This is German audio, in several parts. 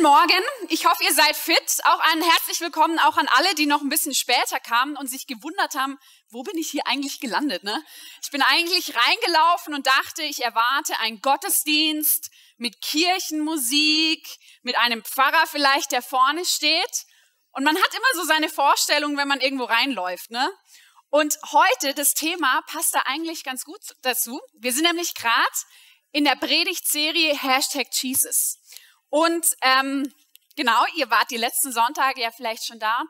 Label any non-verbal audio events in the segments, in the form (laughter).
Guten Morgen. Ich hoffe, ihr seid fit. Auch ein herzlich willkommen auch an alle, die noch ein bisschen später kamen und sich gewundert haben, wo bin ich hier eigentlich gelandet? Ne? Ich bin eigentlich reingelaufen und dachte, ich erwarte einen Gottesdienst mit Kirchenmusik, mit einem Pfarrer vielleicht, der vorne steht. Und man hat immer so seine Vorstellung, wenn man irgendwo reinläuft. Ne? Und heute, das Thema passt da eigentlich ganz gut dazu. Wir sind nämlich gerade in der Predigtserie Hashtag Jesus. Und ähm, genau, ihr wart die letzten Sonntage ja vielleicht schon da.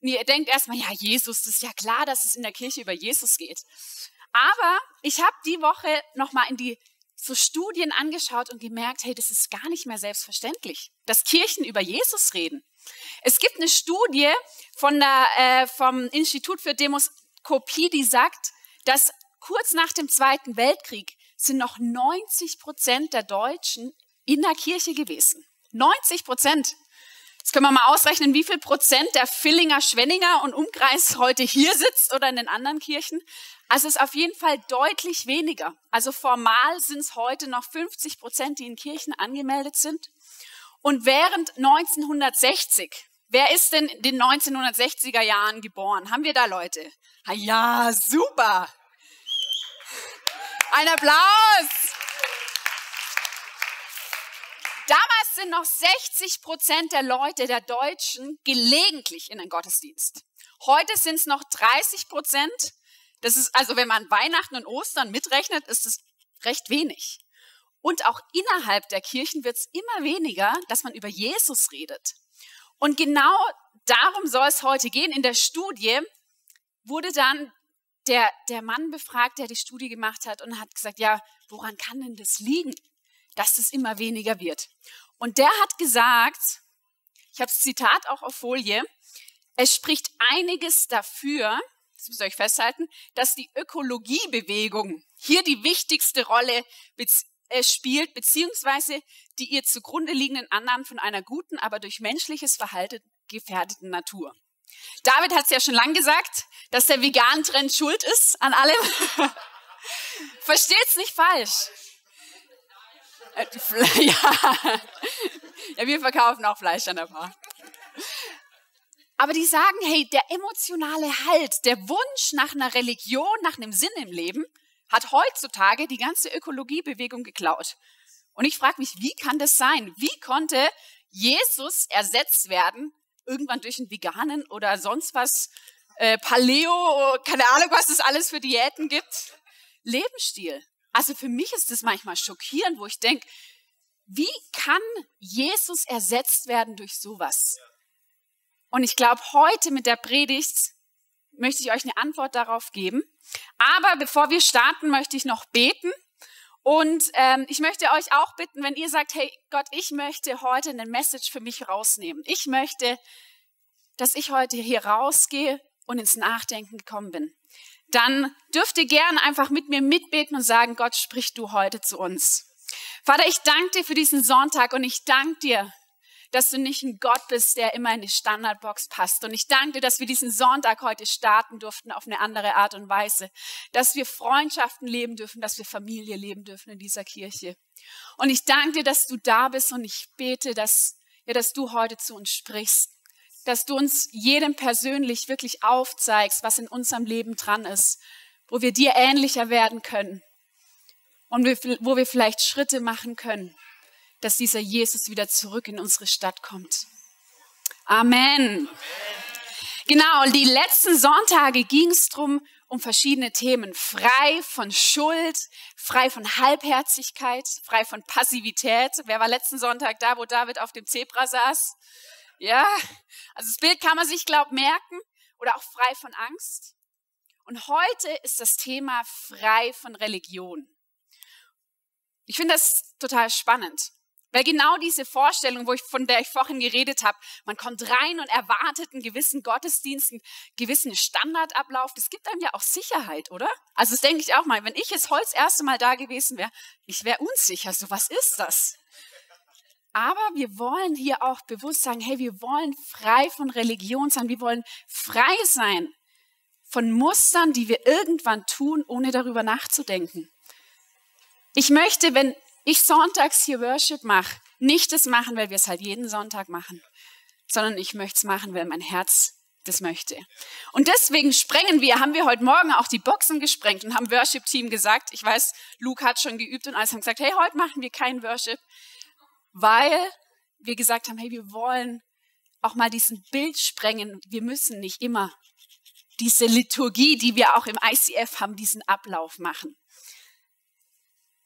Und ihr denkt erstmal, ja, Jesus, das ist ja klar, dass es in der Kirche über Jesus geht. Aber ich habe die Woche nochmal in die so Studien angeschaut und gemerkt, hey, das ist gar nicht mehr selbstverständlich, dass Kirchen über Jesus reden. Es gibt eine Studie von der, äh, vom Institut für Demoskopie, die sagt, dass kurz nach dem Zweiten Weltkrieg sind noch 90 Prozent der Deutschen in der Kirche gewesen. 90 Prozent. Jetzt können wir mal ausrechnen, wie viel Prozent der Villinger, Schwenninger und Umkreis heute hier sitzt oder in den anderen Kirchen. Also es ist auf jeden Fall deutlich weniger. Also formal sind es heute noch 50 Prozent, die in Kirchen angemeldet sind. Und während 1960, wer ist denn in den 1960er Jahren geboren? Haben wir da Leute? Ja, super. Ein Applaus! Damals sind noch 60 Prozent der Leute, der Deutschen, gelegentlich in den Gottesdienst. Heute sind es noch 30 Prozent. Das ist, also wenn man Weihnachten und Ostern mitrechnet, ist es recht wenig. Und auch innerhalb der Kirchen wird es immer weniger, dass man über Jesus redet. Und genau darum soll es heute gehen. In der Studie wurde dann der, der Mann befragt, der die Studie gemacht hat und hat gesagt, ja, woran kann denn das liegen, dass es immer weniger wird? Und der hat gesagt, ich habe das Zitat auch auf Folie, es spricht einiges dafür, das müsst ihr euch festhalten, dass die Ökologiebewegung hier die wichtigste Rolle äh, spielt, beziehungsweise die ihr zugrunde liegenden Annahmen von einer guten, aber durch menschliches Verhalten gefährdeten Natur. David hat es ja schon lang gesagt, dass der vegan Trend schuld ist an allem. (laughs) Versteht's nicht falsch. Äh, (laughs) ja. ja, wir verkaufen auch Fleisch an der Bar. Aber die sagen, hey, der emotionale Halt, der Wunsch nach einer Religion, nach einem Sinn im Leben, hat heutzutage die ganze Ökologiebewegung geklaut. Und ich frage mich, wie kann das sein? Wie konnte Jesus ersetzt werden irgendwann durch einen veganen oder sonst was, äh, Paleo, keine Ahnung, was es alles für Diäten gibt, Lebensstil. Also für mich ist das manchmal schockierend, wo ich denke, wie kann Jesus ersetzt werden durch sowas? Und ich glaube, heute mit der Predigt möchte ich euch eine Antwort darauf geben. Aber bevor wir starten, möchte ich noch beten. Und ähm, ich möchte euch auch bitten, wenn ihr sagt, hey Gott, ich möchte heute eine Message für mich rausnehmen. Ich möchte, dass ich heute hier rausgehe und ins Nachdenken gekommen bin. Dann dürft ihr gerne einfach mit mir mitbeten und sagen, Gott, sprich du heute zu uns. Vater, ich danke dir für diesen Sonntag und ich danke dir, dass du nicht ein Gott bist, der immer in die Standardbox passt. Und ich danke dir, dass wir diesen Sonntag heute starten durften auf eine andere Art und Weise, dass wir Freundschaften leben dürfen, dass wir Familie leben dürfen in dieser Kirche. Und ich danke dir, dass du da bist und ich bete, dass, ja, dass du heute zu uns sprichst, dass du uns jedem persönlich wirklich aufzeigst, was in unserem Leben dran ist, wo wir dir ähnlicher werden können und wo wir vielleicht Schritte machen können dass dieser Jesus wieder zurück in unsere Stadt kommt. Amen. Amen. Genau, die letzten Sonntage ging es drum um verschiedene Themen. Frei von Schuld, frei von Halbherzigkeit, frei von Passivität. Wer war letzten Sonntag da, wo David auf dem Zebra saß? Ja, also das Bild kann man sich, glaub, merken. Oder auch frei von Angst. Und heute ist das Thema frei von Religion. Ich finde das total spannend. Weil genau diese Vorstellung, wo ich, von der ich vorhin geredet habe, man kommt rein und erwartet einen gewissen Gottesdienst, einen gewissen Standardablauf, das gibt einem ja auch Sicherheit, oder? Also das denke ich auch mal, wenn ich jetzt heute das erste Mal da gewesen wäre, ich wäre unsicher, so was ist das? Aber wir wollen hier auch bewusst sagen, hey, wir wollen frei von Religion sein, wir wollen frei sein von Mustern, die wir irgendwann tun, ohne darüber nachzudenken. Ich möchte, wenn ich sonntags hier Worship mache, nicht das machen, weil wir es halt jeden Sonntag machen, sondern ich möchte es machen, weil mein Herz das möchte. Und deswegen sprengen wir, haben wir heute Morgen auch die Boxen gesprengt und haben Worship-Team gesagt, ich weiß, Luke hat schon geübt und alles haben gesagt, hey, heute machen wir kein Worship, weil wir gesagt haben, hey, wir wollen auch mal diesen Bild sprengen. Wir müssen nicht immer diese Liturgie, die wir auch im ICF haben, diesen Ablauf machen.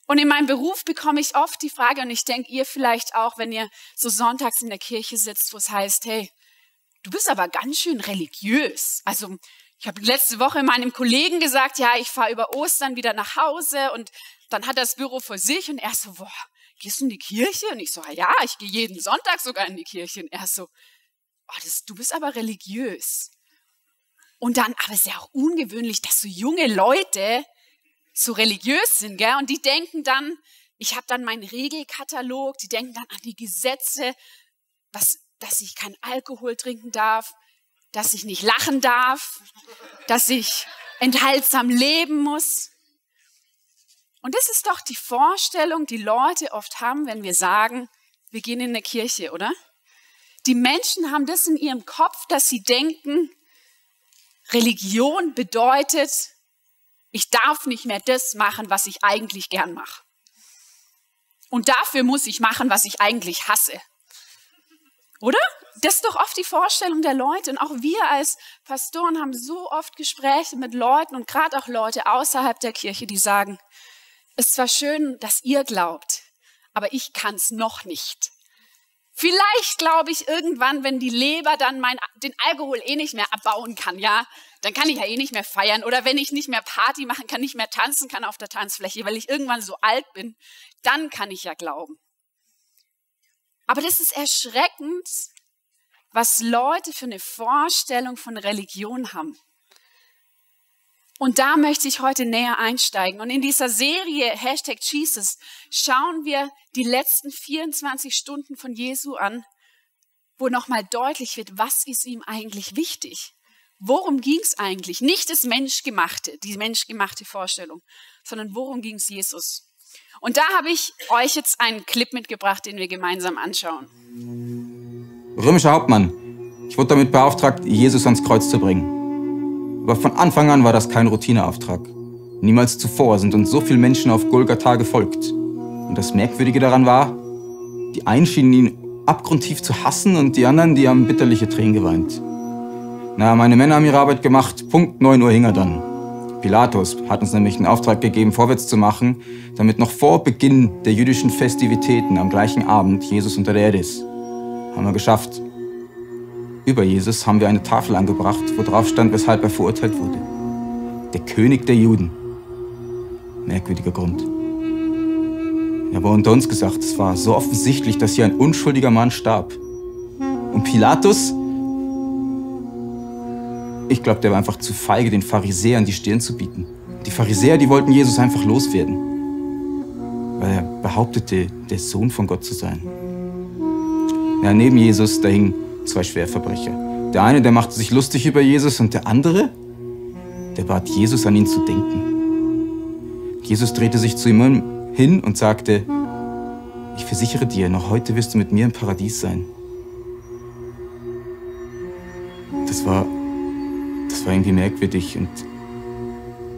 Und in meinem Beruf bekomme ich oft die Frage, und ich denke, ihr vielleicht auch, wenn ihr so sonntags in der Kirche sitzt, wo es heißt, hey, du bist aber ganz schön religiös. Also ich habe letzte Woche meinem Kollegen gesagt, ja, ich fahre über Ostern wieder nach Hause und dann hat das Büro vor sich und er so, boah, gehst du in die Kirche? Und ich so, ja, ich gehe jeden Sonntag sogar in die Kirche. Und er so, oh, das, du bist aber religiös. Und dann, aber es ist ja auch ungewöhnlich, dass so junge Leute so religiös sind, gell? Und die denken dann, ich habe dann meinen Regelkatalog, die denken dann an die Gesetze, was, dass ich kein Alkohol trinken darf, dass ich nicht lachen darf, dass ich enthaltsam leben muss. Und das ist doch die Vorstellung, die Leute oft haben, wenn wir sagen, wir gehen in eine Kirche, oder? Die Menschen haben das in ihrem Kopf, dass sie denken, Religion bedeutet, ich darf nicht mehr das machen, was ich eigentlich gern mache. Und dafür muss ich machen, was ich eigentlich hasse. Oder? Das ist doch oft die Vorstellung der Leute. Und auch wir als Pastoren haben so oft Gespräche mit Leuten und gerade auch Leute außerhalb der Kirche, die sagen, es ist zwar schön, dass ihr glaubt, aber ich kann es noch nicht. Vielleicht glaube ich irgendwann, wenn die Leber dann mein, den Alkohol eh nicht mehr abbauen kann, ja, dann kann ich ja eh nicht mehr feiern. Oder wenn ich nicht mehr Party machen kann, nicht mehr tanzen kann auf der Tanzfläche, weil ich irgendwann so alt bin, dann kann ich ja glauben. Aber das ist erschreckend, was Leute für eine Vorstellung von Religion haben. Und da möchte ich heute näher einsteigen. Und in dieser Serie Hashtag Jesus schauen wir die letzten 24 Stunden von Jesu an, wo nochmal deutlich wird, was ist ihm eigentlich wichtig? Worum ging es eigentlich? Nicht das Menschgemachte, die menschgemachte Vorstellung, sondern worum ging es Jesus? Und da habe ich euch jetzt einen Clip mitgebracht, den wir gemeinsam anschauen. Römischer Hauptmann, ich wurde damit beauftragt, Jesus ans Kreuz zu bringen. Aber von Anfang an war das kein Routineauftrag. Niemals zuvor sind uns so viele Menschen auf Golgatha gefolgt. Und das Merkwürdige daran war, die einen schienen ihn abgrundtief zu hassen und die anderen, die haben bitterliche Tränen geweint. Na, meine Männer haben ihre Arbeit gemacht. Punkt 9 Uhr hing er dann. Pilatus hat uns nämlich den Auftrag gegeben, vorwärts zu machen, damit noch vor Beginn der jüdischen Festivitäten am gleichen Abend Jesus unter der Erde ist. Haben wir geschafft. Über Jesus haben wir eine Tafel angebracht, wo drauf stand, weshalb er verurteilt wurde. Der König der Juden. Merkwürdiger Grund. Aber unter uns gesagt, es war so offensichtlich, dass hier ein unschuldiger Mann starb. Und Pilatus, ich glaube, der war einfach zu feige, den Pharisäern die Stirn zu bieten. Die Pharisäer, die wollten Jesus einfach loswerden, weil er behauptete, der Sohn von Gott zu sein. Ja, neben Jesus, da hing zwei Schwerverbrecher. Der eine, der machte sich lustig über Jesus und der andere, der bat Jesus an ihn zu denken. Jesus drehte sich zu ihm hin und sagte, ich versichere dir, noch heute wirst du mit mir im Paradies sein. Das war, das war irgendwie merkwürdig und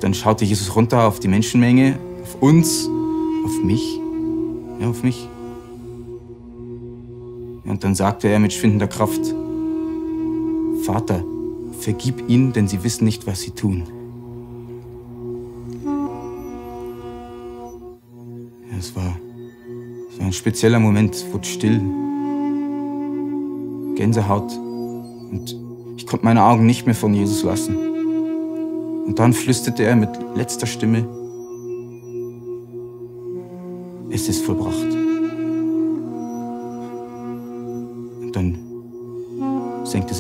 dann schaute Jesus runter auf die Menschenmenge, auf uns, auf mich, ja, auf mich. Und dann sagte er mit schwindender Kraft, Vater, vergib ihnen, denn sie wissen nicht, was sie tun. Ja, es war, es war ein spezieller Moment, es wurde still, Gänsehaut und ich konnte meine Augen nicht mehr von Jesus lassen. Und dann flüsterte er mit letzter Stimme, es ist vollbracht.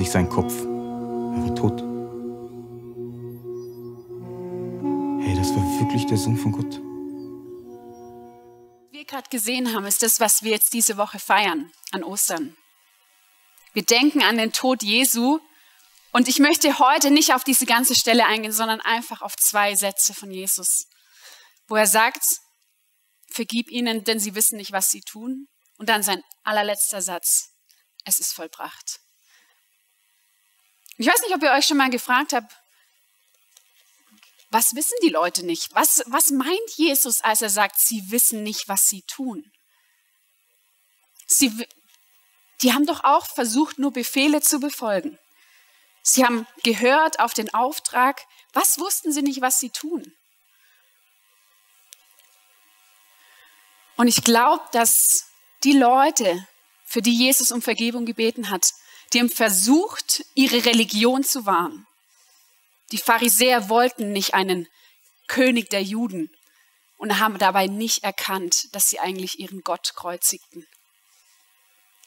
Sich sein Kopf. Er war tot. Hey, das war wirklich der Sohn von Gott. Was wir gerade gesehen haben, ist das, was wir jetzt diese Woche feiern an Ostern. Wir denken an den Tod Jesu und ich möchte heute nicht auf diese ganze Stelle eingehen, sondern einfach auf zwei Sätze von Jesus, wo er sagt, vergib ihnen, denn sie wissen nicht, was sie tun. Und dann sein allerletzter Satz, es ist vollbracht. Ich weiß nicht, ob ihr euch schon mal gefragt habt, was wissen die Leute nicht? Was, was meint Jesus, als er sagt, sie wissen nicht, was sie tun? Sie, die haben doch auch versucht, nur Befehle zu befolgen. Sie haben gehört auf den Auftrag. Was wussten sie nicht, was sie tun? Und ich glaube, dass die Leute, für die Jesus um Vergebung gebeten hat, die haben versucht, ihre Religion zu wahren. Die Pharisäer wollten nicht einen König der Juden und haben dabei nicht erkannt, dass sie eigentlich ihren Gott kreuzigten.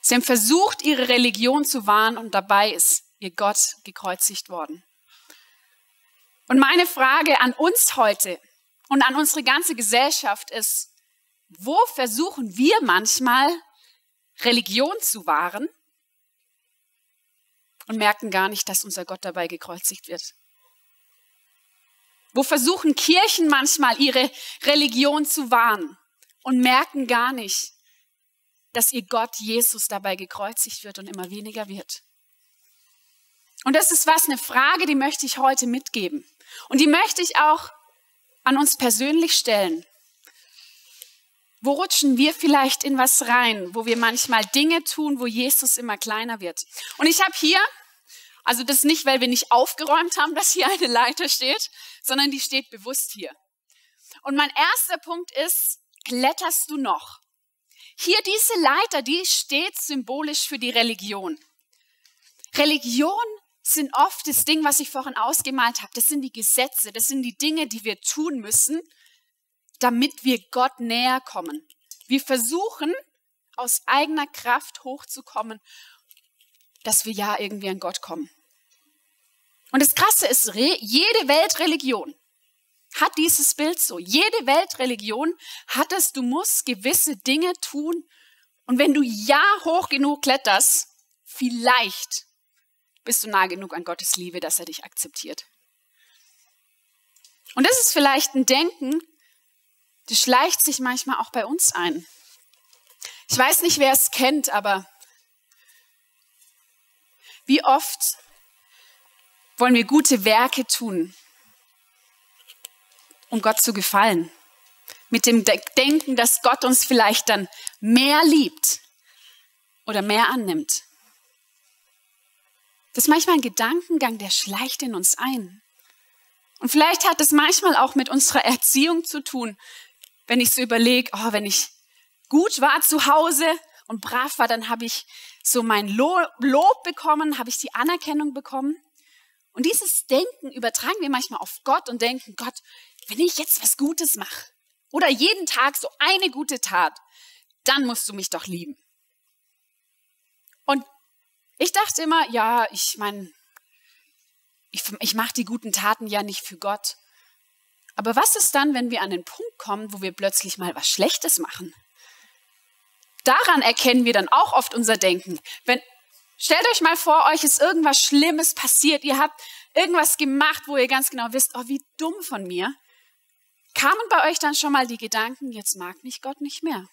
Sie haben versucht, ihre Religion zu wahren und dabei ist ihr Gott gekreuzigt worden. Und meine Frage an uns heute und an unsere ganze Gesellschaft ist, wo versuchen wir manchmal Religion zu wahren und merken gar nicht, dass unser Gott dabei gekreuzigt wird? Wo versuchen Kirchen manchmal ihre Religion zu wahren und merken gar nicht, dass ihr Gott Jesus dabei gekreuzigt wird und immer weniger wird. Und das ist was, eine Frage, die möchte ich heute mitgeben. Und die möchte ich auch an uns persönlich stellen. Wo rutschen wir vielleicht in was rein, wo wir manchmal Dinge tun, wo Jesus immer kleiner wird? Und ich habe hier also das nicht, weil wir nicht aufgeräumt haben, dass hier eine Leiter steht, sondern die steht bewusst hier. Und mein erster Punkt ist, kletterst du noch? Hier diese Leiter, die steht symbolisch für die Religion. Religion sind oft das Ding, was ich vorhin ausgemalt habe. Das sind die Gesetze, das sind die Dinge, die wir tun müssen, damit wir Gott näher kommen. Wir versuchen, aus eigener Kraft hochzukommen, dass wir ja irgendwie an Gott kommen. Und das Krasse ist, jede Weltreligion hat dieses Bild so. Jede Weltreligion hat es, du musst gewisse Dinge tun. Und wenn du ja hoch genug kletterst, vielleicht bist du nah genug an Gottes Liebe, dass er dich akzeptiert. Und das ist vielleicht ein Denken, das schleicht sich manchmal auch bei uns ein. Ich weiß nicht, wer es kennt, aber wie oft wollen wir gute Werke tun, um Gott zu gefallen. Mit dem Denken, dass Gott uns vielleicht dann mehr liebt oder mehr annimmt. Das ist manchmal ein Gedankengang, der schleicht in uns ein. Und vielleicht hat es manchmal auch mit unserer Erziehung zu tun, wenn ich so überlege, oh, wenn ich gut war zu Hause und brav war, dann habe ich so mein Lob bekommen, habe ich die Anerkennung bekommen. Und dieses Denken übertragen wir manchmal auf Gott und denken, Gott, wenn ich jetzt was Gutes mache oder jeden Tag so eine gute Tat, dann musst du mich doch lieben. Und ich dachte immer, ja, ich meine, ich, ich mache die guten Taten ja nicht für Gott. Aber was ist dann, wenn wir an den Punkt kommen, wo wir plötzlich mal was Schlechtes machen? Daran erkennen wir dann auch oft unser Denken. Wenn, stellt euch mal vor, euch ist irgendwas Schlimmes passiert. Ihr habt irgendwas gemacht, wo ihr ganz genau wisst, oh, wie dumm von mir. Kamen bei euch dann schon mal die Gedanken, jetzt mag mich Gott nicht mehr?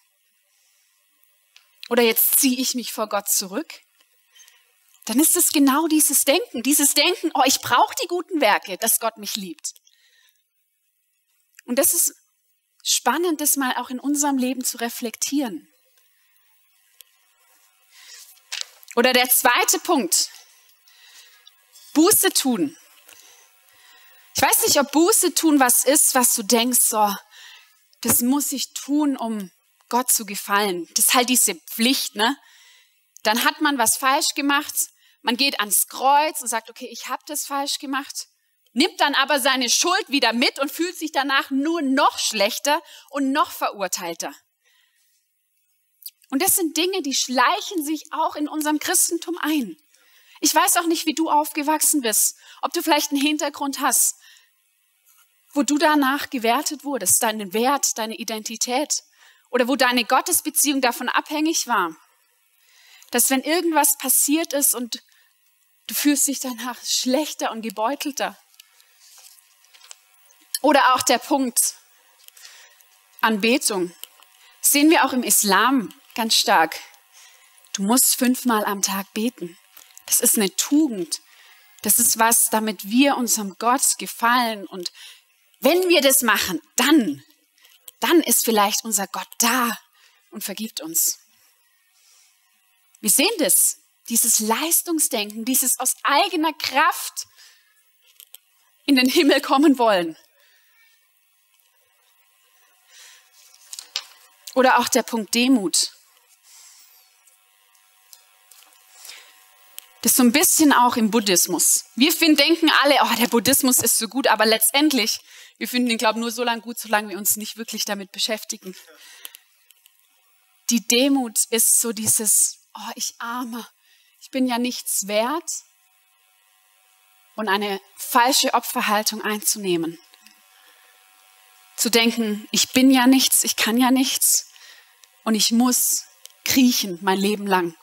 Oder jetzt ziehe ich mich vor Gott zurück? Dann ist es genau dieses Denken, dieses Denken, oh, ich brauche die guten Werke, dass Gott mich liebt. Und das ist spannend, das mal auch in unserem Leben zu reflektieren. Oder der zweite Punkt, Buße tun. Ich weiß nicht, ob Buße tun was ist, was du denkst, so, das muss ich tun, um Gott zu gefallen. Das ist halt diese Pflicht, ne? Dann hat man was falsch gemacht, man geht ans Kreuz und sagt, okay, ich habe das falsch gemacht, nimmt dann aber seine Schuld wieder mit und fühlt sich danach nur noch schlechter und noch verurteilter. Und das sind Dinge, die schleichen sich auch in unserem Christentum ein. Ich weiß auch nicht, wie du aufgewachsen bist, ob du vielleicht einen Hintergrund hast, wo du danach gewertet wurdest, deinen Wert, deine Identität oder wo deine Gottesbeziehung davon abhängig war. Dass wenn irgendwas passiert ist und du fühlst dich danach schlechter und gebeutelter. Oder auch der Punkt Anbetung. sehen wir auch im Islam ganz stark. Du musst fünfmal am Tag beten. Das ist eine Tugend. Das ist was, damit wir unserem Gott gefallen. Und wenn wir das machen, dann, dann ist vielleicht unser Gott da und vergibt uns. Wir sehen das, dieses Leistungsdenken, dieses aus eigener Kraft in den Himmel kommen wollen. Oder auch der Punkt Demut. Das ist so ein bisschen auch im Buddhismus. Wir finden, denken alle, oh, der Buddhismus ist so gut, aber letztendlich, wir finden ihn, glaube ich, nur so lange gut, solange wir uns nicht wirklich damit beschäftigen. Die Demut ist so dieses, oh, ich arme, ich bin ja nichts wert. Und eine falsche Opferhaltung einzunehmen. Zu denken, ich bin ja nichts, ich kann ja nichts und ich muss kriechen mein Leben lang.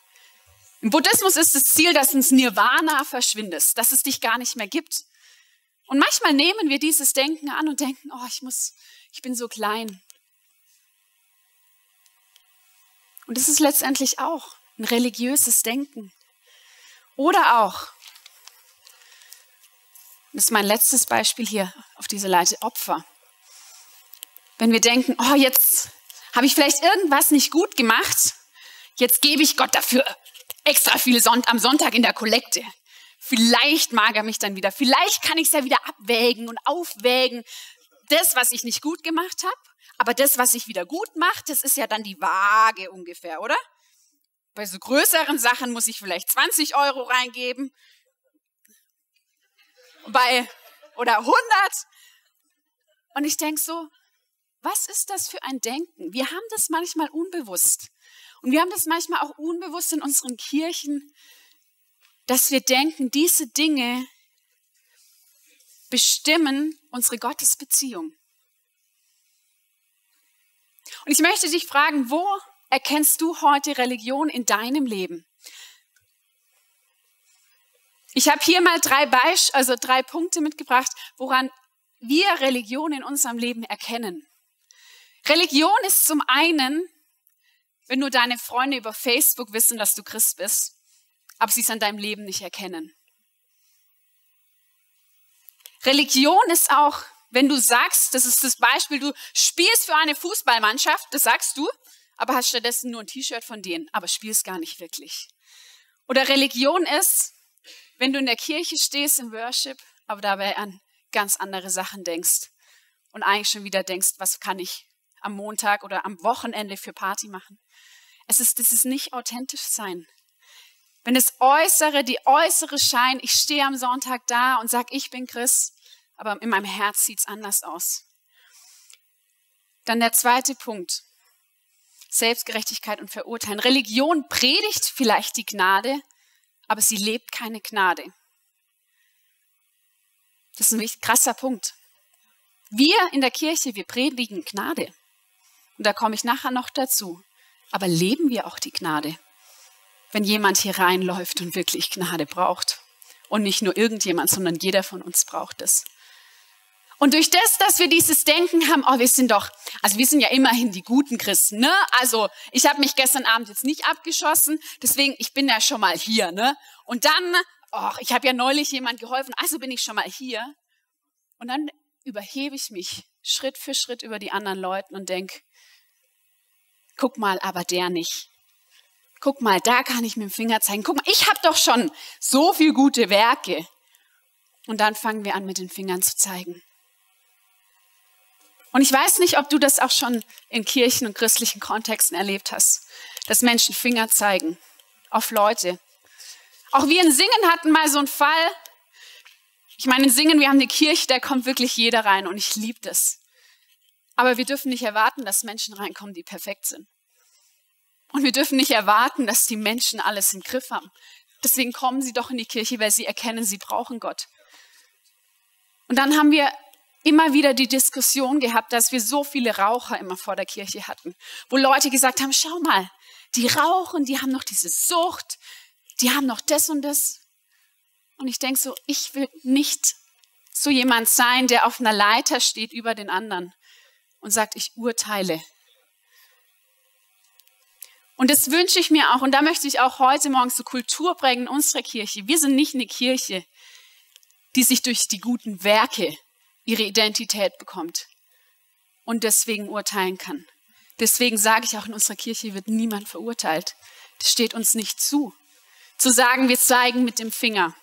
Im Buddhismus ist das Ziel, dass ins Nirvana verschwindest, dass es dich gar nicht mehr gibt. Und manchmal nehmen wir dieses Denken an und denken, oh, ich muss, ich bin so klein. Und das ist letztendlich auch ein religiöses Denken. Oder auch, das ist mein letztes Beispiel hier auf dieser Leite, Opfer. Wenn wir denken, oh, jetzt habe ich vielleicht irgendwas nicht gut gemacht, jetzt gebe ich Gott dafür extra viel Sonnt am Sonntag in der Kollekte. Vielleicht mag er mich dann wieder. Vielleicht kann ich es ja wieder abwägen und aufwägen. Das, was ich nicht gut gemacht habe, aber das, was ich wieder gut mache, das ist ja dann die Waage ungefähr, oder? Bei so größeren Sachen muss ich vielleicht 20 Euro reingeben. Bei, oder 100. Und ich denke so, was ist das für ein Denken? Wir haben das manchmal unbewusst. Und wir haben das manchmal auch unbewusst in unseren Kirchen, dass wir denken, diese Dinge bestimmen unsere Gottesbeziehung. Und ich möchte dich fragen, wo erkennst du heute Religion in deinem Leben? Ich habe hier mal drei Beisp also drei Punkte mitgebracht, woran wir Religion in unserem Leben erkennen. Religion ist zum einen wenn nur deine Freunde über Facebook wissen, dass du Christ bist, aber sie es an deinem Leben nicht erkennen. Religion ist auch, wenn du sagst, das ist das Beispiel, du spielst für eine Fußballmannschaft, das sagst du, aber hast stattdessen nur ein T-Shirt von denen, aber spielst gar nicht wirklich. Oder Religion ist, wenn du in der Kirche stehst im Worship, aber dabei an ganz andere Sachen denkst und eigentlich schon wieder denkst, was kann ich am Montag oder am Wochenende für Party machen. Es ist, das ist nicht authentisch sein. Wenn das Äußere, die äußere Schein, ich stehe am Sonntag da und sage, ich bin Christ, aber in meinem Herz sieht es anders aus. Dann der zweite Punkt. Selbstgerechtigkeit und Verurteilen. Religion predigt vielleicht die Gnade, aber sie lebt keine Gnade. Das ist ein krasser Punkt. Wir in der Kirche, wir predigen Gnade. Und da komme ich nachher noch dazu. Aber leben wir auch die Gnade? Wenn jemand hier reinläuft und wirklich Gnade braucht. Und nicht nur irgendjemand, sondern jeder von uns braucht es. Und durch das, dass wir dieses Denken haben, oh, wir sind doch, also wir sind ja immerhin die guten Christen, ne? Also ich habe mich gestern Abend jetzt nicht abgeschossen, deswegen ich bin ja schon mal hier, ne? Und dann, oh, ich habe ja neulich jemand geholfen, also bin ich schon mal hier. Und dann überhebe ich mich Schritt für Schritt über die anderen Leute und denke, Guck mal, aber der nicht. Guck mal, da kann ich mit dem Finger zeigen. Guck mal, ich habe doch schon so viel gute Werke. Und dann fangen wir an, mit den Fingern zu zeigen. Und ich weiß nicht, ob du das auch schon in Kirchen und christlichen Kontexten erlebt hast, dass Menschen Finger zeigen auf Leute. Auch wir in Singen hatten mal so einen Fall. Ich meine, in Singen, wir haben eine Kirche, da kommt wirklich jeder rein und ich liebe das. Aber wir dürfen nicht erwarten, dass Menschen reinkommen, die perfekt sind. Und wir dürfen nicht erwarten, dass die Menschen alles im Griff haben. Deswegen kommen sie doch in die Kirche, weil sie erkennen, sie brauchen Gott. Und dann haben wir immer wieder die Diskussion gehabt, dass wir so viele Raucher immer vor der Kirche hatten, wo Leute gesagt haben, schau mal, die rauchen, die haben noch diese Sucht, die haben noch das und das. Und ich denke so, ich will nicht so jemand sein, der auf einer Leiter steht über den anderen und sagt, ich urteile. Und das wünsche ich mir auch. Und da möchte ich auch heute Morgen zur Kultur prägen in unserer Kirche. Wir sind nicht eine Kirche, die sich durch die guten Werke ihre Identität bekommt und deswegen urteilen kann. Deswegen sage ich auch, in unserer Kirche wird niemand verurteilt. Das steht uns nicht zu. Zu sagen, wir zeigen mit dem Finger.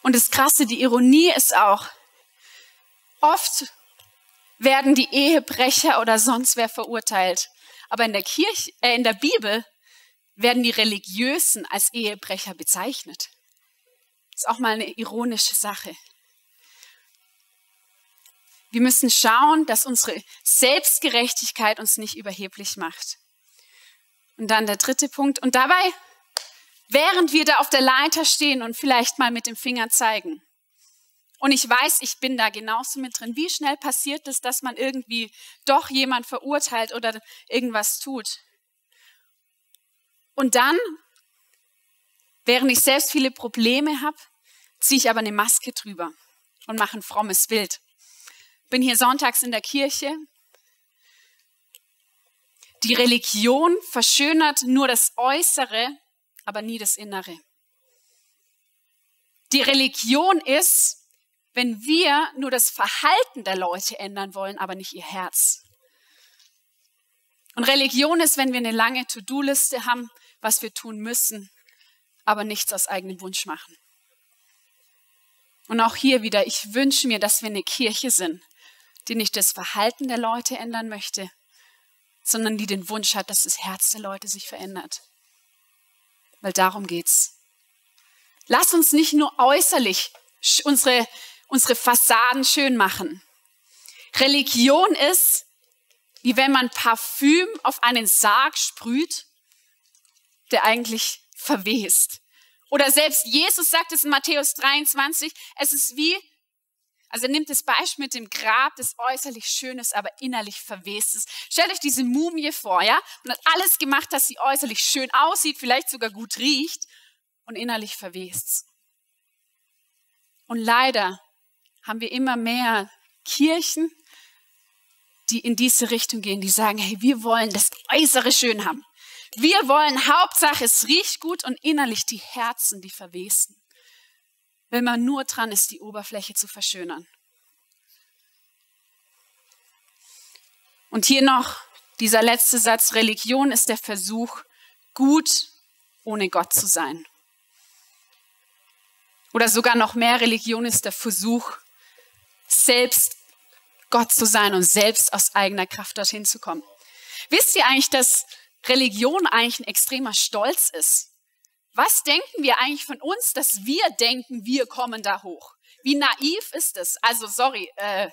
Und das Krasse, die Ironie ist auch, oft werden die Ehebrecher oder sonst wer verurteilt. Aber in der Kirche, äh, in der Bibel werden die Religiösen als Ehebrecher bezeichnet. Das ist auch mal eine ironische Sache. Wir müssen schauen, dass unsere Selbstgerechtigkeit uns nicht überheblich macht. Und dann der dritte Punkt. Und dabei, während wir da auf der Leiter stehen und vielleicht mal mit dem Finger zeigen, und ich weiß, ich bin da genauso mit drin. Wie schnell passiert es, dass man irgendwie doch jemand verurteilt oder irgendwas tut? Und dann, während ich selbst viele Probleme habe, ziehe ich aber eine Maske drüber und mache ein frommes Bild. Bin hier sonntags in der Kirche. Die Religion verschönert nur das Äußere, aber nie das Innere. Die Religion ist, wenn wir nur das Verhalten der Leute ändern wollen, aber nicht ihr Herz. Und Religion ist, wenn wir eine lange To-Do-Liste haben, was wir tun müssen, aber nichts aus eigenem Wunsch machen. Und auch hier wieder, ich wünsche mir, dass wir eine Kirche sind, die nicht das Verhalten der Leute ändern möchte, sondern die den Wunsch hat, dass das Herz der Leute sich verändert. Weil darum geht's. Lass uns nicht nur äußerlich unsere unsere Fassaden schön machen. Religion ist, wie wenn man Parfüm auf einen Sarg sprüht, der eigentlich verwest. Oder selbst Jesus sagt es in Matthäus 23, es ist wie, also er nimmt das Beispiel mit dem Grab, das äußerlich schön ist, aber innerlich verwest ist. Stellt euch diese Mumie vor, ja? Und hat alles gemacht, dass sie äußerlich schön aussieht, vielleicht sogar gut riecht und innerlich verwest. Und leider haben wir immer mehr Kirchen, die in diese Richtung gehen, die sagen, hey, wir wollen das Äußere schön haben. Wir wollen Hauptsache, es riecht gut und innerlich die Herzen, die verwesen. Wenn man nur dran ist, die Oberfläche zu verschönern. Und hier noch dieser letzte Satz, Religion ist der Versuch, gut ohne Gott zu sein. Oder sogar noch mehr, Religion ist der Versuch, selbst Gott zu sein und selbst aus eigener Kraft dorthin zu kommen. Wisst ihr eigentlich, dass Religion eigentlich ein extremer Stolz ist? Was denken wir eigentlich von uns, dass wir denken, wir kommen da hoch? Wie naiv ist es? Also, sorry, äh,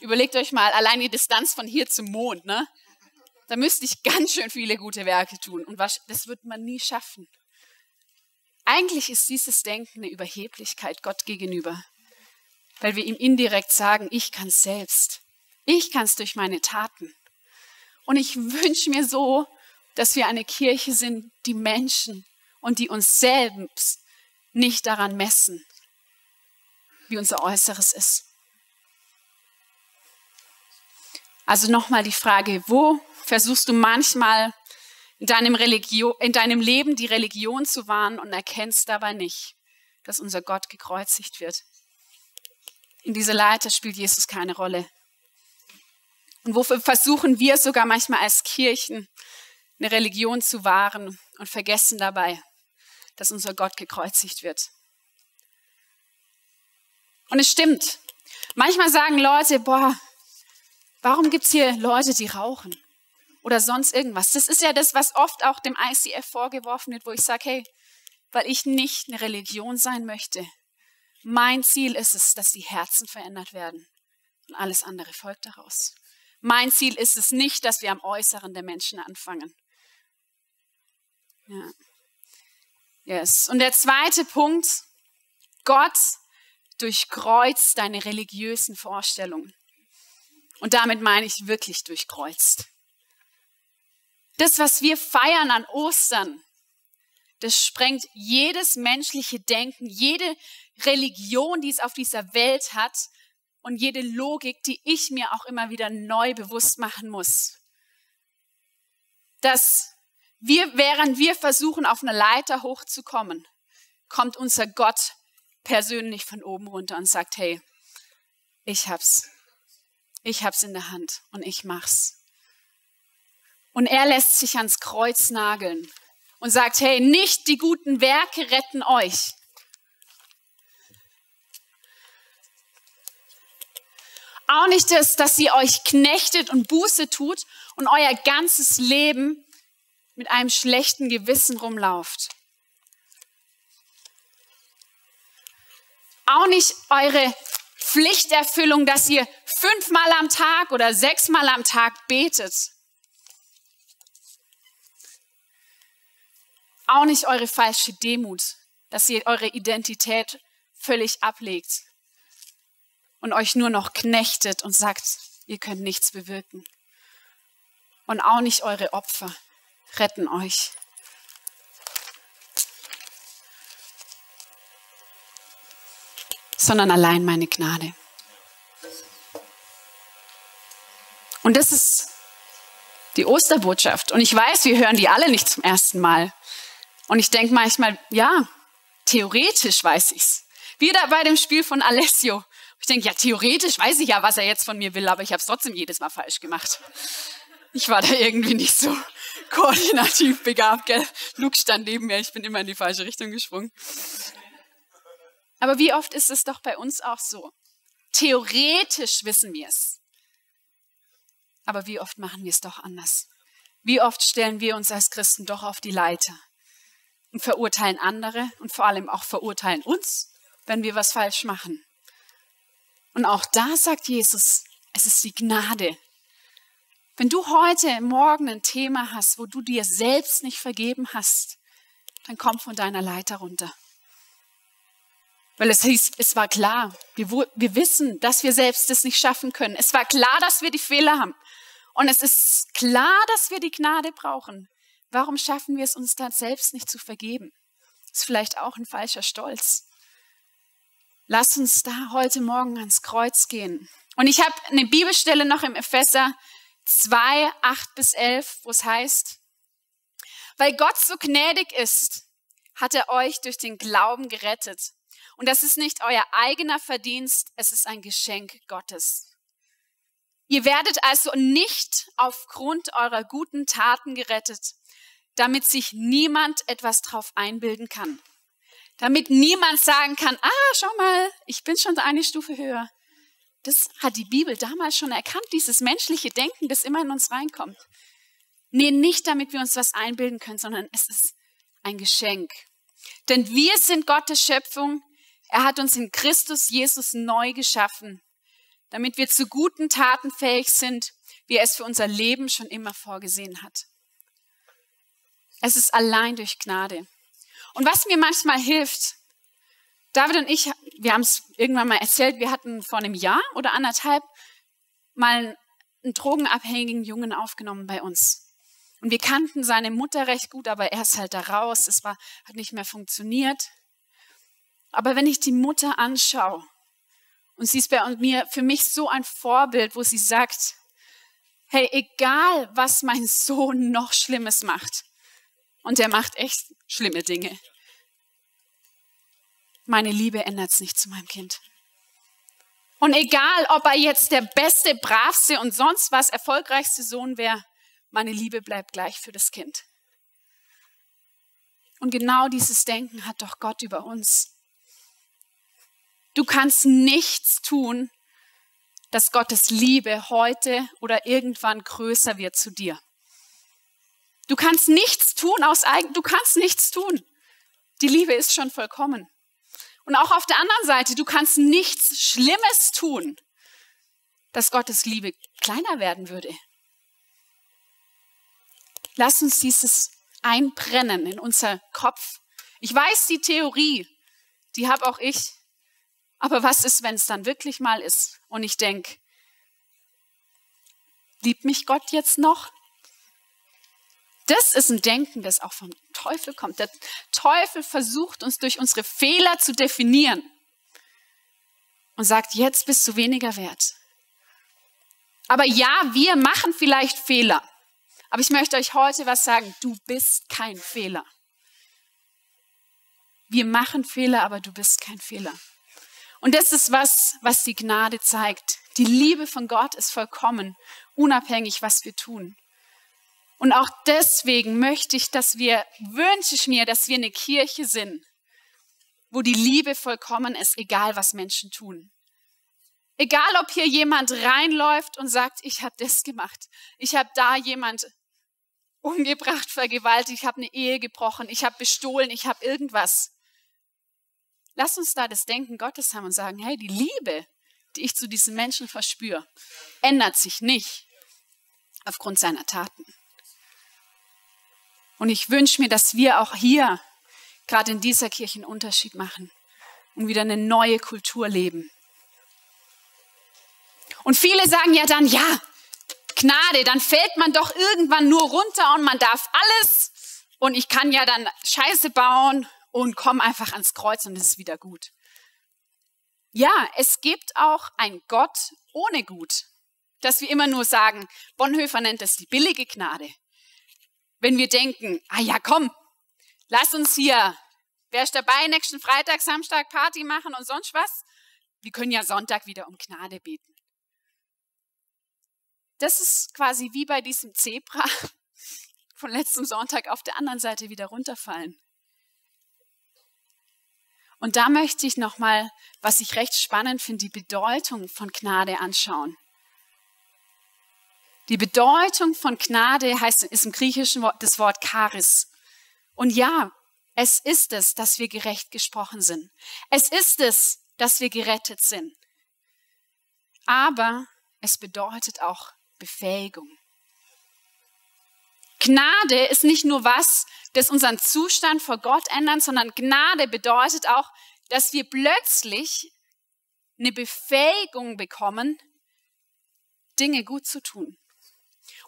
überlegt euch mal allein die Distanz von hier zum Mond, ne? Da müsste ich ganz schön viele gute Werke tun und was, das wird man nie schaffen. Eigentlich ist dieses Denken eine Überheblichkeit Gott gegenüber weil wir ihm indirekt sagen, ich kann es selbst. Ich kann es durch meine Taten. Und ich wünsche mir so, dass wir eine Kirche sind, die Menschen und die uns selbst nicht daran messen, wie unser Äußeres ist. Also nochmal die Frage, wo versuchst du manchmal in deinem, in deinem Leben die Religion zu wahren und erkennst dabei nicht, dass unser Gott gekreuzigt wird? In dieser Leiter spielt Jesus keine Rolle. Und wofür versuchen wir sogar manchmal als Kirchen eine Religion zu wahren und vergessen dabei, dass unser Gott gekreuzigt wird. Und es stimmt. Manchmal sagen Leute, boah, warum gibt es hier Leute, die rauchen? Oder sonst irgendwas. Das ist ja das, was oft auch dem ICF vorgeworfen wird, wo ich sage, hey, weil ich nicht eine Religion sein möchte, mein Ziel ist es, dass die Herzen verändert werden und alles andere folgt daraus. Mein Ziel ist es nicht, dass wir am Äußeren der Menschen anfangen. Ja. Yes. Und der zweite Punkt, Gott durchkreuzt deine religiösen Vorstellungen. Und damit meine ich wirklich durchkreuzt. Das, was wir feiern an Ostern, das sprengt jedes menschliche Denken, jede Religion, die es auf dieser Welt hat und jede Logik, die ich mir auch immer wieder neu bewusst machen muss. dass wir, während wir versuchen, auf eine Leiter hochzukommen, kommt unser Gott persönlich von oben runter und sagt, hey, ich hab's. Ich hab's in der Hand und ich mach's. Und er lässt sich ans Kreuz nageln und sagt, hey, nicht die guten Werke retten euch. Auch nicht das, dass sie euch knechtet und Buße tut und euer ganzes Leben mit einem schlechten Gewissen rumlauft. Auch nicht eure Pflichterfüllung, dass ihr fünfmal am Tag oder sechsmal am Tag betet. Auch nicht eure falsche Demut, dass ihr eure Identität völlig ablegt und euch nur noch knechtet und sagt, ihr könnt nichts bewirken. Und auch nicht eure Opfer retten euch. sondern allein meine Gnade. Und das ist die Osterbotschaft. Und ich weiß, wir hören die alle nicht zum ersten Mal. Und ich denke manchmal, ja, theoretisch weiß ich's. Wieder bei dem Spiel von Alessio. Ich denke, ja, theoretisch weiß ich ja, was er jetzt von mir will, aber ich habe es trotzdem jedes Mal falsch gemacht. Ich war da irgendwie nicht so (laughs) koordinativ begabt. Gell? Luke stand neben mir, ich bin immer in die falsche Richtung gesprungen. Aber wie oft ist es doch bei uns auch so? Theoretisch wissen wir es. Aber wie oft machen wir es doch anders? Wie oft stellen wir uns als Christen doch auf die Leiter und verurteilen andere und vor allem auch verurteilen uns, wenn wir was falsch machen? Und auch da sagt Jesus, es ist die Gnade. Wenn du heute Morgen ein Thema hast, wo du dir selbst nicht vergeben hast, dann komm von deiner Leiter runter. Weil es hieß, es war klar, wir, wir wissen, dass wir selbst das nicht schaffen können. Es war klar, dass wir die Fehler haben. Und es ist klar, dass wir die Gnade brauchen. Warum schaffen wir es uns dann selbst nicht zu vergeben? Ist vielleicht auch ein falscher Stolz. Lass uns da heute Morgen ans Kreuz gehen. Und ich habe eine Bibelstelle noch im Epheser 2, 8 bis 11, wo es heißt, weil Gott so gnädig ist, hat er euch durch den Glauben gerettet. Und das ist nicht euer eigener Verdienst, es ist ein Geschenk Gottes. Ihr werdet also nicht aufgrund eurer guten Taten gerettet, damit sich niemand etwas drauf einbilden kann. Damit niemand sagen kann, ah, schau mal, ich bin schon eine Stufe höher. Das hat die Bibel damals schon erkannt, dieses menschliche Denken, das immer in uns reinkommt. Nee, nicht damit wir uns was einbilden können, sondern es ist ein Geschenk. Denn wir sind Gottes Schöpfung, er hat uns in Christus Jesus neu geschaffen, damit wir zu guten Taten fähig sind, wie er es für unser Leben schon immer vorgesehen hat. Es ist allein durch Gnade. Und was mir manchmal hilft, David und ich, wir haben es irgendwann mal erzählt, wir hatten vor einem Jahr oder anderthalb mal einen drogenabhängigen Jungen aufgenommen bei uns. Und wir kannten seine Mutter recht gut, aber er ist halt da raus. Es war, hat nicht mehr funktioniert. Aber wenn ich die Mutter anschaue, und sie ist bei mir für mich so ein Vorbild, wo sie sagt, hey, egal was mein Sohn noch Schlimmes macht, und er macht echt schlimme Dinge, meine Liebe ändert es nicht zu meinem Kind. Und egal, ob er jetzt der beste, bravste und sonst was erfolgreichste Sohn wäre, meine Liebe bleibt gleich für das Kind. Und genau dieses Denken hat doch Gott über uns. Du kannst nichts tun, dass Gottes Liebe heute oder irgendwann größer wird zu dir. Du kannst nichts tun aus eigen, du kannst nichts tun. Die Liebe ist schon vollkommen. Und auch auf der anderen Seite, du kannst nichts Schlimmes tun, dass Gottes Liebe kleiner werden würde. Lass uns dieses einbrennen in unser Kopf. Ich weiß die Theorie, die habe auch ich. Aber was ist, wenn es dann wirklich mal ist und ich denke, liebt mich Gott jetzt noch? Das ist ein Denken, das auch vom Teufel kommt. Der Teufel versucht uns durch unsere Fehler zu definieren und sagt, jetzt bist du weniger wert. Aber ja, wir machen vielleicht Fehler. Aber ich möchte euch heute was sagen. Du bist kein Fehler. Wir machen Fehler, aber du bist kein Fehler. Und das ist was, was die Gnade zeigt. Die Liebe von Gott ist vollkommen, unabhängig, was wir tun. Und auch deswegen möchte ich, dass wir, wünsche ich mir, dass wir eine Kirche sind, wo die Liebe vollkommen ist, egal was Menschen tun. Egal, ob hier jemand reinläuft und sagt, ich habe das gemacht, ich habe da jemand umgebracht, vergewaltigt, ich habe eine Ehe gebrochen, ich habe bestohlen, ich habe irgendwas. Lass uns da das Denken Gottes haben und sagen, hey, die Liebe, die ich zu diesen Menschen verspüre, ändert sich nicht aufgrund seiner Taten. Und ich wünsche mir, dass wir auch hier, gerade in dieser Kirche, einen Unterschied machen und wieder eine neue Kultur leben. Und viele sagen ja dann, ja, Gnade, dann fällt man doch irgendwann nur runter und man darf alles und ich kann ja dann Scheiße bauen und komme einfach ans Kreuz und es ist wieder gut. Ja, es gibt auch ein Gott ohne Gut. Dass wir immer nur sagen, Bonhoeffer nennt das die billige Gnade. Wenn wir denken, ah ja, komm, lass uns hier, wer ist dabei, nächsten Freitag, Samstag Party machen und sonst was? Wir können ja Sonntag wieder um Gnade beten. Das ist quasi wie bei diesem Zebra (laughs) von letztem Sonntag auf der anderen Seite wieder runterfallen. Und da möchte ich nochmal, was ich recht spannend finde, die Bedeutung von Gnade anschauen. Die Bedeutung von Gnade heißt, ist im Griechischen das Wort Charis. Und ja, es ist es, dass wir gerecht gesprochen sind. Es ist es, dass wir gerettet sind. Aber es bedeutet auch Befähigung. Gnade ist nicht nur was, das unseren Zustand vor Gott ändert, sondern Gnade bedeutet auch, dass wir plötzlich eine Befähigung bekommen, Dinge gut zu tun.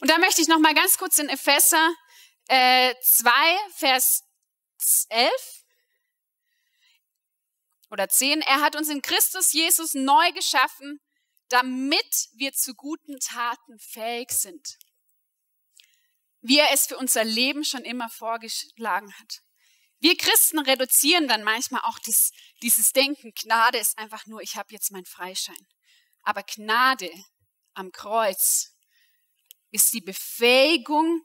Und da möchte ich noch mal ganz kurz in Epheser äh, 2, Vers 11 oder 10. Er hat uns in Christus Jesus neu geschaffen, damit wir zu guten Taten fähig sind wie er es für unser Leben schon immer vorgeschlagen hat. Wir Christen reduzieren dann manchmal auch dies, dieses Denken, Gnade ist einfach nur, ich habe jetzt meinen Freischein. Aber Gnade am Kreuz ist die Befähigung,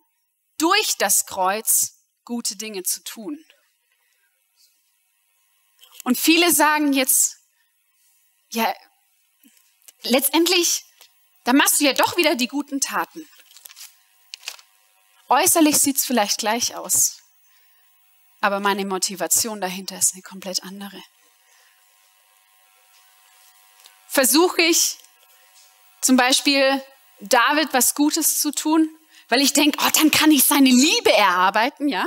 durch das Kreuz gute Dinge zu tun. Und viele sagen jetzt, ja, letztendlich, da machst du ja doch wieder die guten Taten. Äußerlich sieht es vielleicht gleich aus, aber meine Motivation dahinter ist eine komplett andere. Versuche ich zum Beispiel David was Gutes zu tun, weil ich denke, oh, dann kann ich seine Liebe erarbeiten, ja,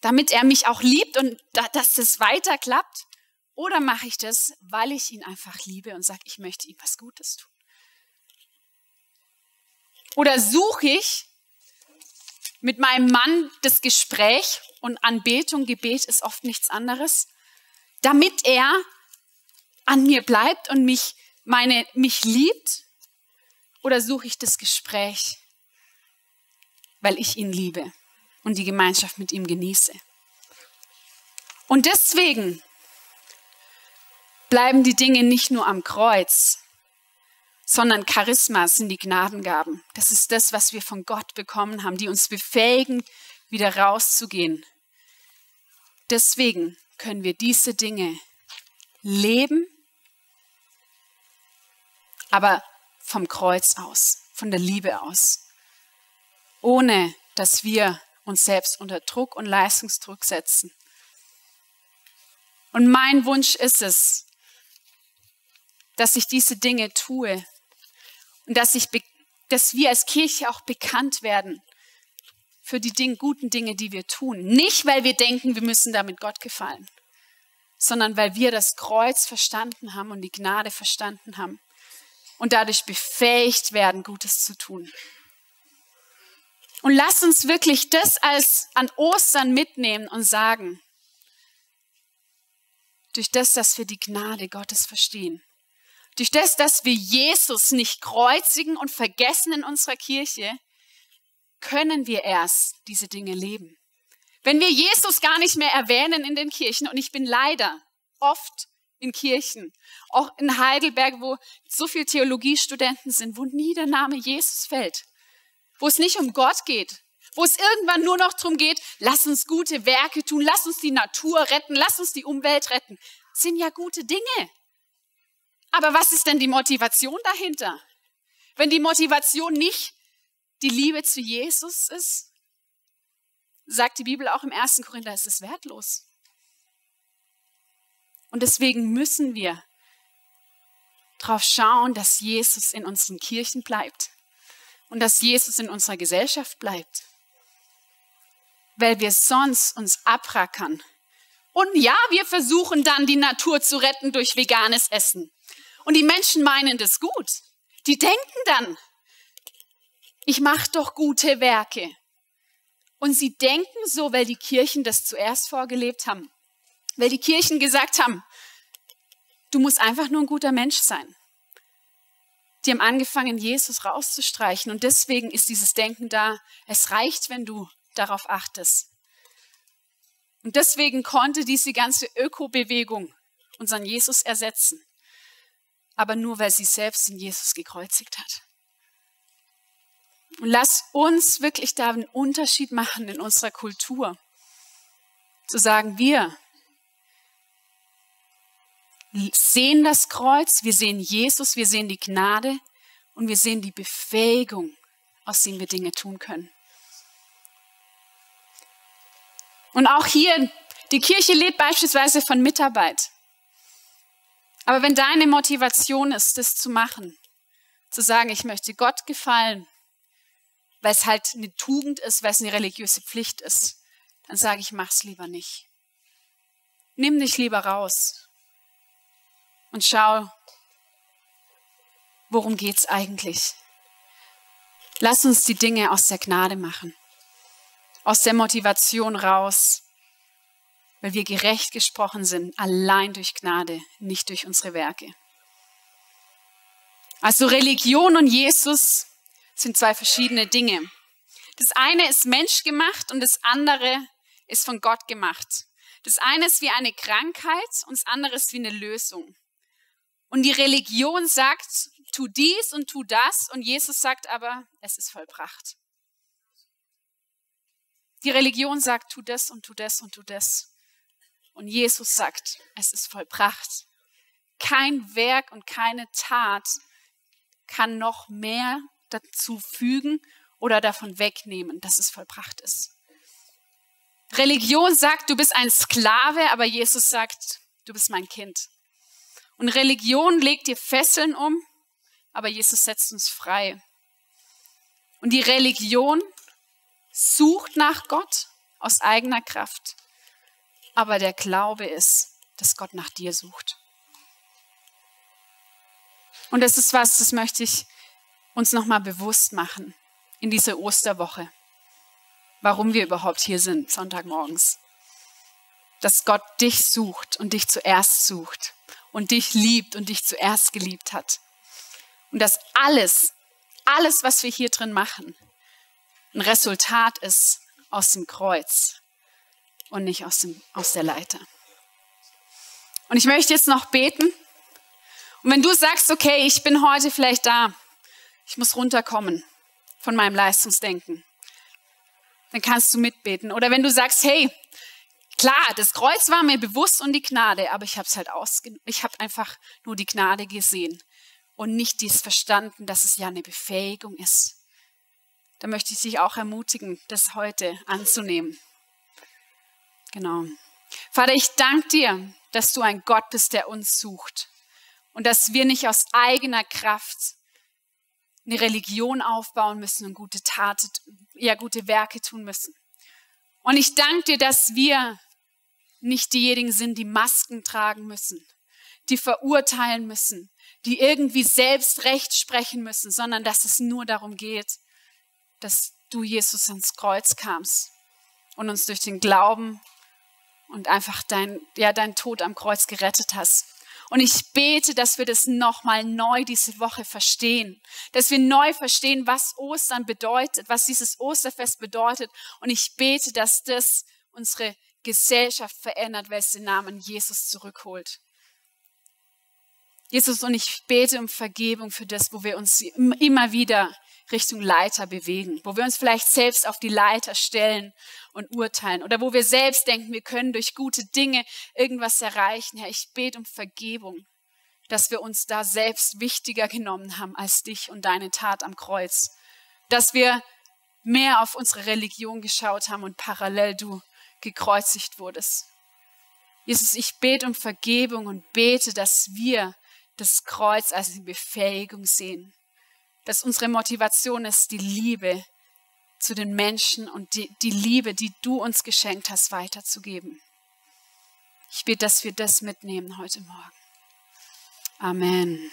damit er mich auch liebt und dass das weiter klappt. Oder mache ich das, weil ich ihn einfach liebe und sage, ich möchte ihm was Gutes tun? Oder suche ich mit meinem Mann das Gespräch und Anbetung, Gebet ist oft nichts anderes, damit er an mir bleibt und mich, meine, mich liebt? Oder suche ich das Gespräch, weil ich ihn liebe und die Gemeinschaft mit ihm genieße? Und deswegen bleiben die Dinge nicht nur am Kreuz, sondern Charisma sind die Gnadengaben. Das ist das, was wir von Gott bekommen haben, die uns befähigen, wieder rauszugehen. Deswegen können wir diese Dinge leben, aber vom Kreuz aus, von der Liebe aus, ohne dass wir uns selbst unter Druck und Leistungsdruck setzen. Und mein Wunsch ist es, dass ich diese Dinge tue, und dass, ich, dass wir als Kirche auch bekannt werden für die Ding, guten Dinge, die wir tun. Nicht, weil wir denken, wir müssen damit Gott gefallen, sondern weil wir das Kreuz verstanden haben und die Gnade verstanden haben und dadurch befähigt werden, Gutes zu tun. Und lasst uns wirklich das als an Ostern mitnehmen und sagen, durch das, dass wir die Gnade Gottes verstehen, durch das, dass wir Jesus nicht kreuzigen und vergessen in unserer Kirche, können wir erst diese Dinge leben. Wenn wir Jesus gar nicht mehr erwähnen in den Kirchen, und ich bin leider oft in Kirchen, auch in Heidelberg, wo so viele Theologiestudenten sind, wo nie der Name Jesus fällt, wo es nicht um Gott geht, wo es irgendwann nur noch darum geht, lass uns gute Werke tun, lass uns die Natur retten, lass uns die Umwelt retten, sind ja gute Dinge. Aber was ist denn die Motivation dahinter? Wenn die Motivation nicht die Liebe zu Jesus ist, sagt die Bibel auch im 1. Korinther, es ist wertlos. Und deswegen müssen wir darauf schauen, dass Jesus in unseren Kirchen bleibt und dass Jesus in unserer Gesellschaft bleibt. Weil wir sonst uns abrackern. Und ja, wir versuchen dann die Natur zu retten durch veganes Essen. Und die Menschen meinen das gut. Die denken dann, ich mache doch gute Werke. Und sie denken so, weil die Kirchen das zuerst vorgelebt haben. Weil die Kirchen gesagt haben, du musst einfach nur ein guter Mensch sein. Die haben angefangen, Jesus rauszustreichen. Und deswegen ist dieses Denken da, es reicht, wenn du darauf achtest. Und deswegen konnte diese ganze Ökobewegung unseren Jesus ersetzen aber nur weil sie selbst in Jesus gekreuzigt hat. Und lass uns wirklich da einen Unterschied machen in unserer Kultur. Zu sagen, wir sehen das Kreuz, wir sehen Jesus, wir sehen die Gnade und wir sehen die Befähigung, aus dem wir Dinge tun können. Und auch hier, die Kirche lebt beispielsweise von Mitarbeit. Aber wenn deine Motivation ist, das zu machen, zu sagen, ich möchte Gott gefallen, weil es halt eine Tugend ist, weil es eine religiöse Pflicht ist, dann sage ich, mach's lieber nicht. Nimm dich lieber raus und schau, worum geht's eigentlich? Lass uns die Dinge aus der Gnade machen, aus der Motivation raus, weil wir gerecht gesprochen sind, allein durch Gnade, nicht durch unsere Werke. Also Religion und Jesus sind zwei verschiedene Dinge. Das eine ist menschgemacht und das andere ist von Gott gemacht. Das eine ist wie eine Krankheit und das andere ist wie eine Lösung. Und die Religion sagt, tu dies und tu das und Jesus sagt aber, es ist vollbracht. Die Religion sagt, tu das und tu das und tu das. Und Jesus sagt, es ist vollbracht. Kein Werk und keine Tat kann noch mehr dazu fügen oder davon wegnehmen, dass es vollbracht ist. Religion sagt, du bist ein Sklave, aber Jesus sagt, du bist mein Kind. Und Religion legt dir Fesseln um, aber Jesus setzt uns frei. Und die Religion sucht nach Gott aus eigener Kraft aber der Glaube ist, dass Gott nach dir sucht. Und das ist was, das möchte ich uns nochmal bewusst machen in dieser Osterwoche, warum wir überhaupt hier sind, Sonntagmorgens. Dass Gott dich sucht und dich zuerst sucht und dich liebt und dich zuerst geliebt hat. Und dass alles, alles, was wir hier drin machen, ein Resultat ist aus dem Kreuz, und nicht aus, dem, aus der Leiter. Und ich möchte jetzt noch beten. Und wenn du sagst, okay, ich bin heute vielleicht da, ich muss runterkommen von meinem Leistungsdenken, dann kannst du mitbeten. Oder wenn du sagst, hey, klar, das Kreuz war mir bewusst und die Gnade, aber ich habe es halt ausge ich habe einfach nur die Gnade gesehen und nicht dies verstanden, dass es ja eine Befähigung ist. Da möchte ich dich auch ermutigen, das heute anzunehmen. Genau. Vater, ich danke dir, dass du ein Gott bist, der uns sucht und dass wir nicht aus eigener Kraft eine Religion aufbauen müssen und gute Taten, ja gute Werke tun müssen. Und ich danke dir, dass wir nicht diejenigen sind, die Masken tragen müssen, die verurteilen müssen, die irgendwie selbst Recht sprechen müssen, sondern dass es nur darum geht, dass du Jesus ins Kreuz kamst und uns durch den Glauben und einfach dein, ja, dein Tod am Kreuz gerettet hast. Und ich bete, dass wir das nochmal neu diese Woche verstehen. Dass wir neu verstehen, was Ostern bedeutet, was dieses Osterfest bedeutet. Und ich bete, dass das unsere Gesellschaft verändert, weil es den Namen Jesus zurückholt. Jesus, und ich bete um Vergebung für das, wo wir uns immer wieder Richtung Leiter bewegen, wo wir uns vielleicht selbst auf die Leiter stellen und urteilen oder wo wir selbst denken, wir können durch gute Dinge irgendwas erreichen. Herr, ich bete um Vergebung, dass wir uns da selbst wichtiger genommen haben als dich und deine Tat am Kreuz, dass wir mehr auf unsere Religion geschaut haben und parallel du gekreuzigt wurdest. Jesus, ich bete um Vergebung und bete, dass wir das Kreuz als eine Befähigung sehen, dass unsere Motivation ist, die Liebe zu den Menschen und die, die Liebe, die du uns geschenkt hast, weiterzugeben. Ich bete, dass wir das mitnehmen heute Morgen. Amen.